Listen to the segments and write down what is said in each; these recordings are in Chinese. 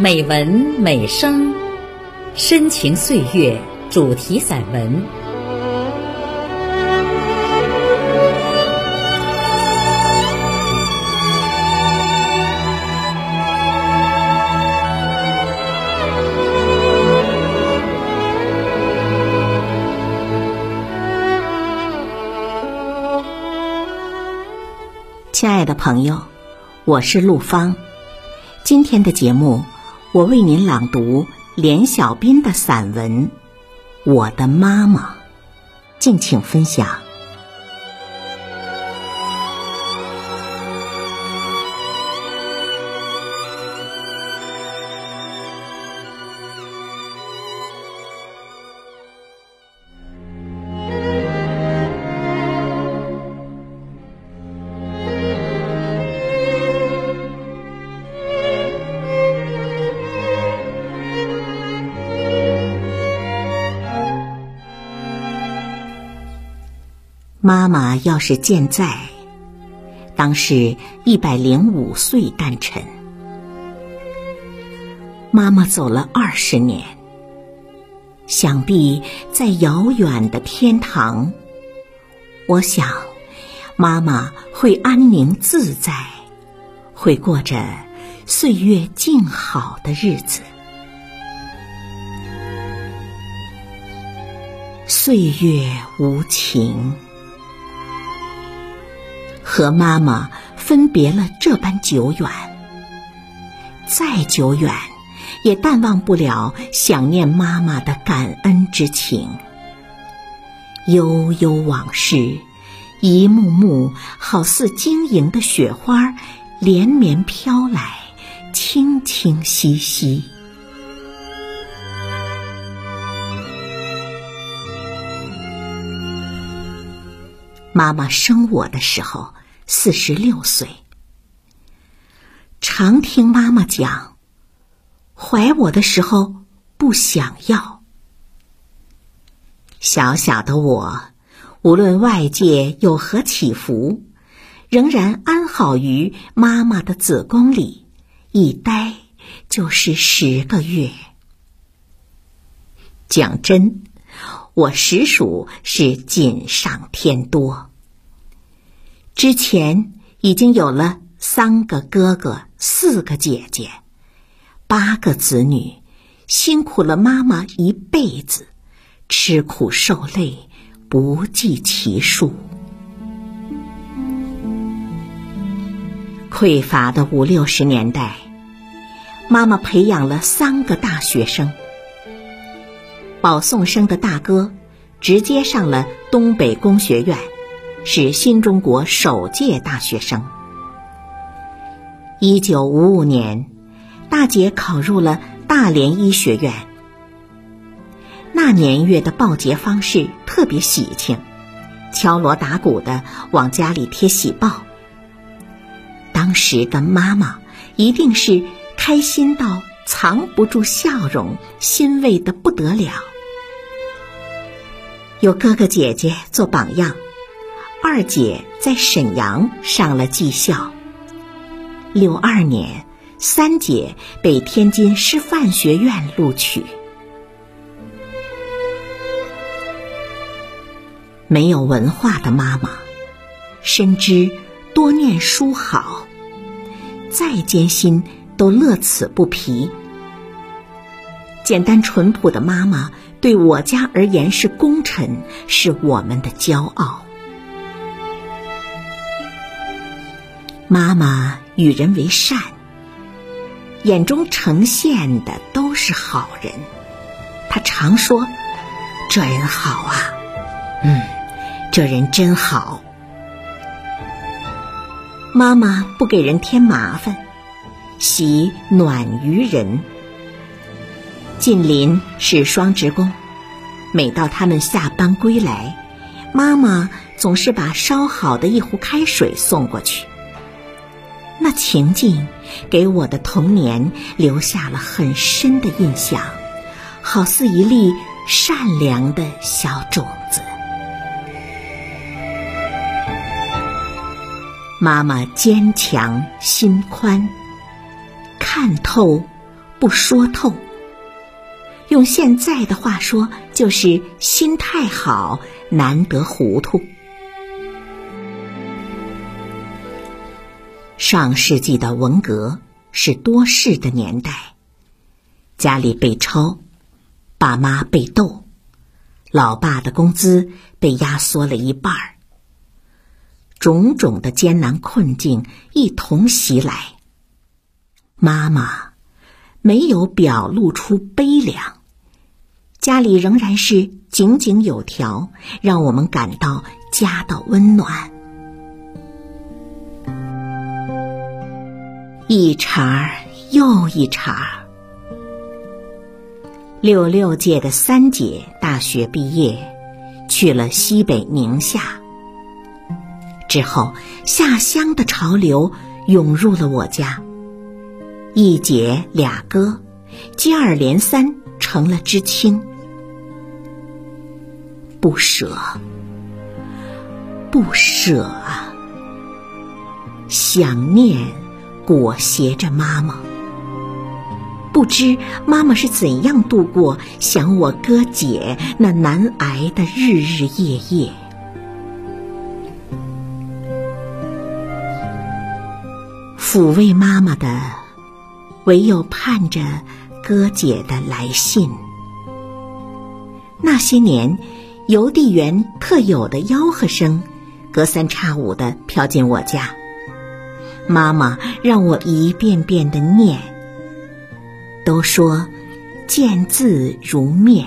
美文美声，深情岁月主题散文。亲爱的朋友，我是陆芳。今天的节目，我为您朗读连小斌的散文《我的妈妈》，敬请分享。妈妈要是健在，当是一百零五岁诞辰。妈妈走了二十年，想必在遥远的天堂，我想妈妈会安宁自在，会过着岁月静好的日子。岁月无情。和妈妈分别了这般久远，再久远，也淡忘不了想念妈妈的感恩之情。悠悠往事，一幕幕好似晶莹的雪花，连绵飘来，清清晰晰。妈妈生我的时候。四十六岁，常听妈妈讲，怀我的时候不想要。小小的我，无论外界有何起伏，仍然安好于妈妈的子宫里，一待就是十个月。讲真，我实属是锦上添多。之前已经有了三个哥哥、四个姐姐、八个子女，辛苦了妈妈一辈子，吃苦受累不计其数。匮乏的五六十年代，妈妈培养了三个大学生。保送生的大哥直接上了东北工学院。是新中国首届大学生。一九五五年，大姐考入了大连医学院。那年月的报捷方式特别喜庆，敲锣打鼓的往家里贴喜报。当时的妈妈一定是开心到藏不住笑容，欣慰的不得了。有哥哥姐姐做榜样。二姐在沈阳上了技校。六二年，三姐被天津师范学院录取。没有文化的妈妈，深知多念书好，再艰辛都乐此不疲。简单淳朴的妈妈，对我家而言是功臣，是我们的骄傲。妈妈与人为善，眼中呈现的都是好人。她常说：“这人好啊，嗯，这人真好。”妈妈不给人添麻烦，喜暖于人。近邻是双职工，每到他们下班归来，妈妈总是把烧好的一壶开水送过去。那情境给我的童年留下了很深的印象，好似一粒善良的小种子。妈妈坚强心宽，看透不说透。用现在的话说，就是心态好，难得糊涂。上世纪的文革是多事的年代，家里被抄，爸妈被斗，老爸的工资被压缩了一半儿，种种的艰难困境一同袭来。妈妈没有表露出悲凉，家里仍然是井井有条，让我们感到家的温暖。一茬又一茬。六六届的三姐大学毕业，去了西北宁夏。之后，下乡的潮流涌入了我家。一姐俩哥，接二连三成了知青。不舍，不舍啊！想念。裹挟着妈妈，不知妈妈是怎样度过想我哥姐那难挨的日日夜夜。抚慰妈妈的，唯有盼着哥姐的来信。那些年，邮递员特有的吆喝声，隔三差五的飘进我家。妈妈让我一遍遍的念，都说见字如面。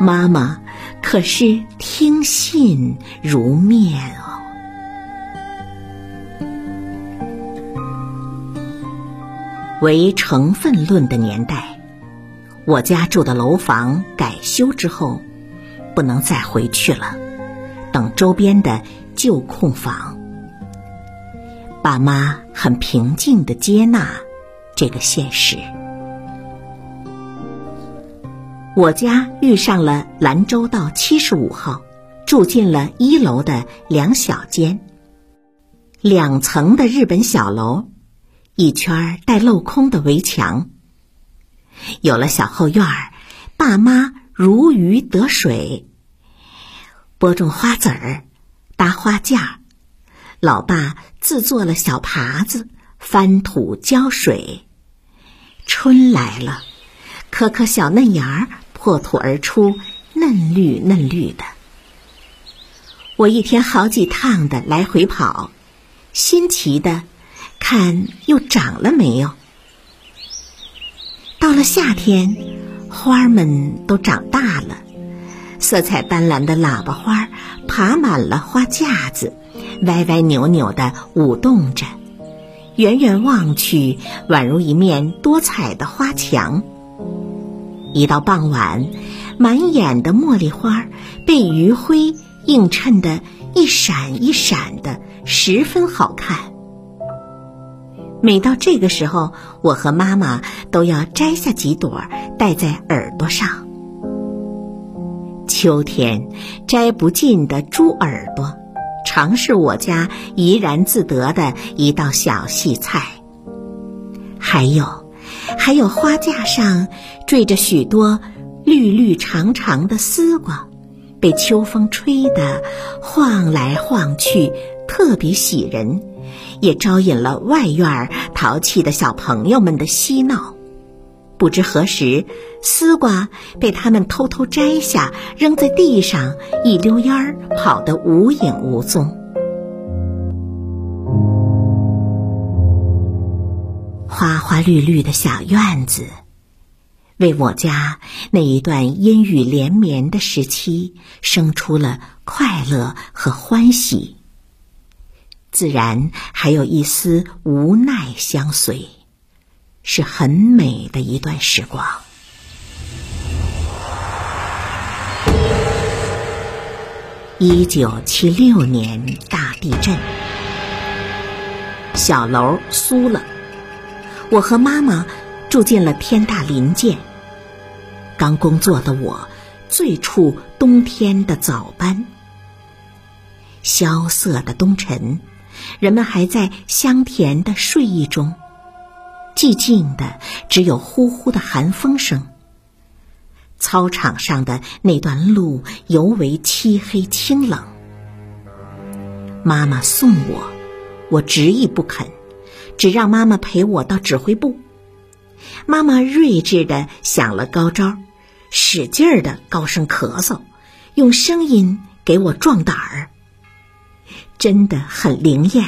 妈妈可是听信如面哦。为成分论的年代，我家住的楼房改修之后，不能再回去了，等周边的旧空房。爸妈很平静的接纳这个现实。我家遇上了兰州道七十五号，住进了一楼的两小间，两层的日本小楼，一圈带镂空的围墙。有了小后院儿，爸妈如鱼得水，播种花籽儿，搭花架。老爸自做了小耙子，翻土浇水。春来了，颗颗小嫩芽儿破土而出，嫩绿嫩绿的。我一天好几趟的来回跑，新奇的看又长了没有。到了夏天，花儿们都长大了，色彩斑斓的喇叭花爬满了花架子。歪歪扭扭的舞动着，远远望去，宛如一面多彩的花墙。一到傍晚，满眼的茉莉花被余晖映衬得一闪一闪的，十分好看。每到这个时候，我和妈妈都要摘下几朵戴在耳朵上。秋天，摘不尽的猪耳朵。常是我家怡然自得的一道小细菜。还有，还有花架上缀着许多绿绿长长的丝瓜，被秋风吹得晃来晃去，特别喜人，也招引了外院淘气的小朋友们的嬉闹。不知何时，丝瓜被他们偷偷摘下，扔在地上，一溜烟儿跑得无影无踪。花花绿绿的小院子，为我家那一段阴雨连绵的时期生出了快乐和欢喜，自然还有一丝无奈相随。是很美的一段时光。一九七六年大地震，小楼酥了，我和妈妈住进了天大林间。刚工作的我，最触冬天的早班。萧瑟的冬晨，人们还在香甜的睡意中。寂静的只有呼呼的寒风声。操场上的那段路尤为漆黑清冷。妈妈送我，我执意不肯，只让妈妈陪我到指挥部。妈妈睿智的想了高招，使劲儿的高声咳嗽，用声音给我壮胆儿。真的很灵验。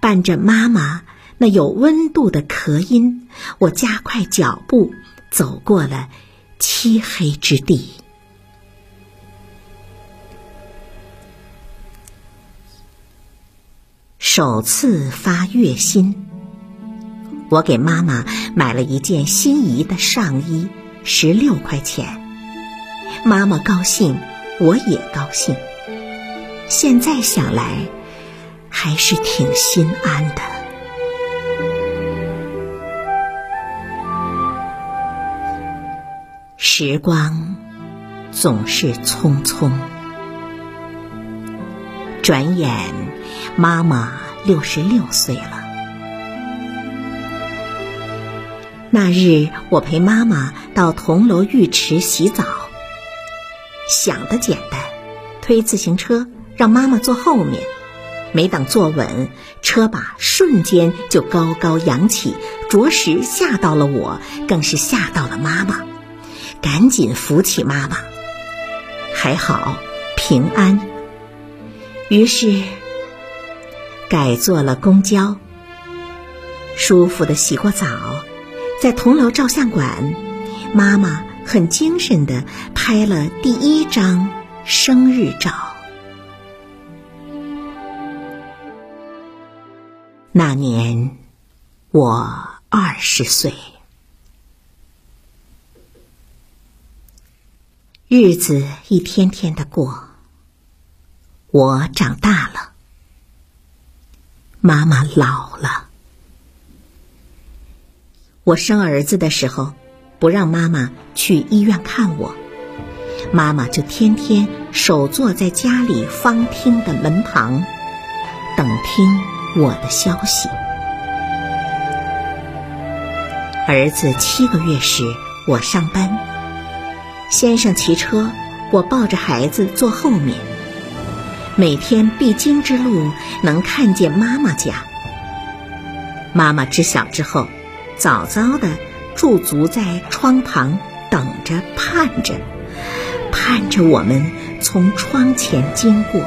伴着妈妈那有温度的咳音，我加快脚步走过了漆黑之地。首次发月薪，我给妈妈买了一件心仪的上衣，十六块钱。妈妈高兴，我也高兴。现在想来，还是挺心安的。时光总是匆匆，转眼妈妈六十六岁了。那日，我陪妈妈到铜锣浴池洗澡，想的简单，推自行车。让妈妈坐后面，没等坐稳，车把瞬间就高高扬起，着实吓到了我，更是吓到了妈妈。赶紧扶起妈妈，还好平安。于是改坐了公交，舒服的洗过澡，在铜楼照相馆，妈妈很精神的拍了第一张生日照。那年，我二十岁，日子一天天的过，我长大了，妈妈老了。我生儿子的时候，不让妈妈去医院看我，妈妈就天天守坐在家里方厅的门旁，等听。我的消息。儿子七个月时，我上班，先生骑车，我抱着孩子坐后面。每天必经之路，能看见妈妈家。妈妈知晓之后，早早的驻足在窗旁，等着盼着，盼着我们从窗前经过。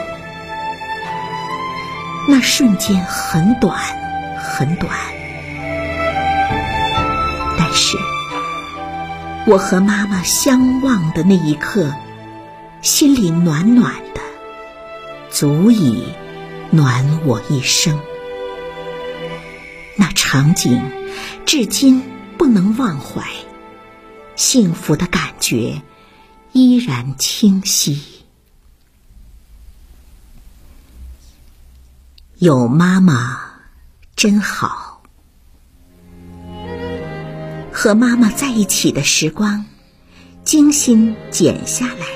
那瞬间很短，很短，但是我和妈妈相望的那一刻，心里暖暖的，足以暖我一生。那场景至今不能忘怀，幸福的感觉依然清晰。有妈妈真好，和妈妈在一起的时光，精心剪下来，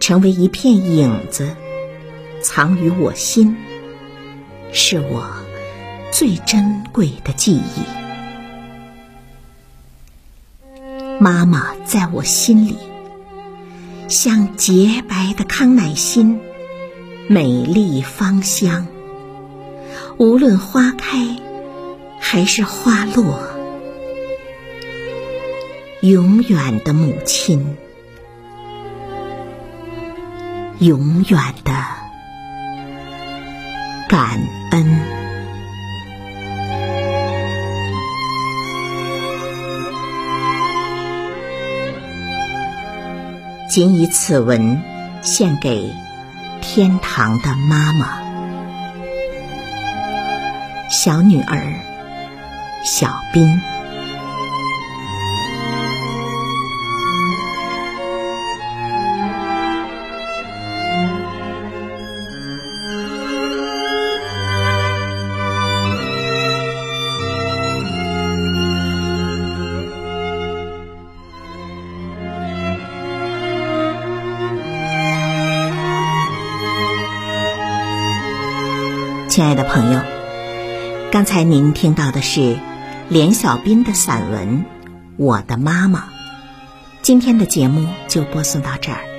成为一片影子，藏于我心，是我最珍贵的记忆。妈妈在我心里，像洁白的康乃馨，美丽芳香。无论花开还是花落，永远的母亲，永远的感恩。谨以此文献给天堂的妈妈。小女儿，小斌。亲爱的朋友。刚才您听到的是连小斌的散文《我的妈妈》。今天的节目就播送到这儿。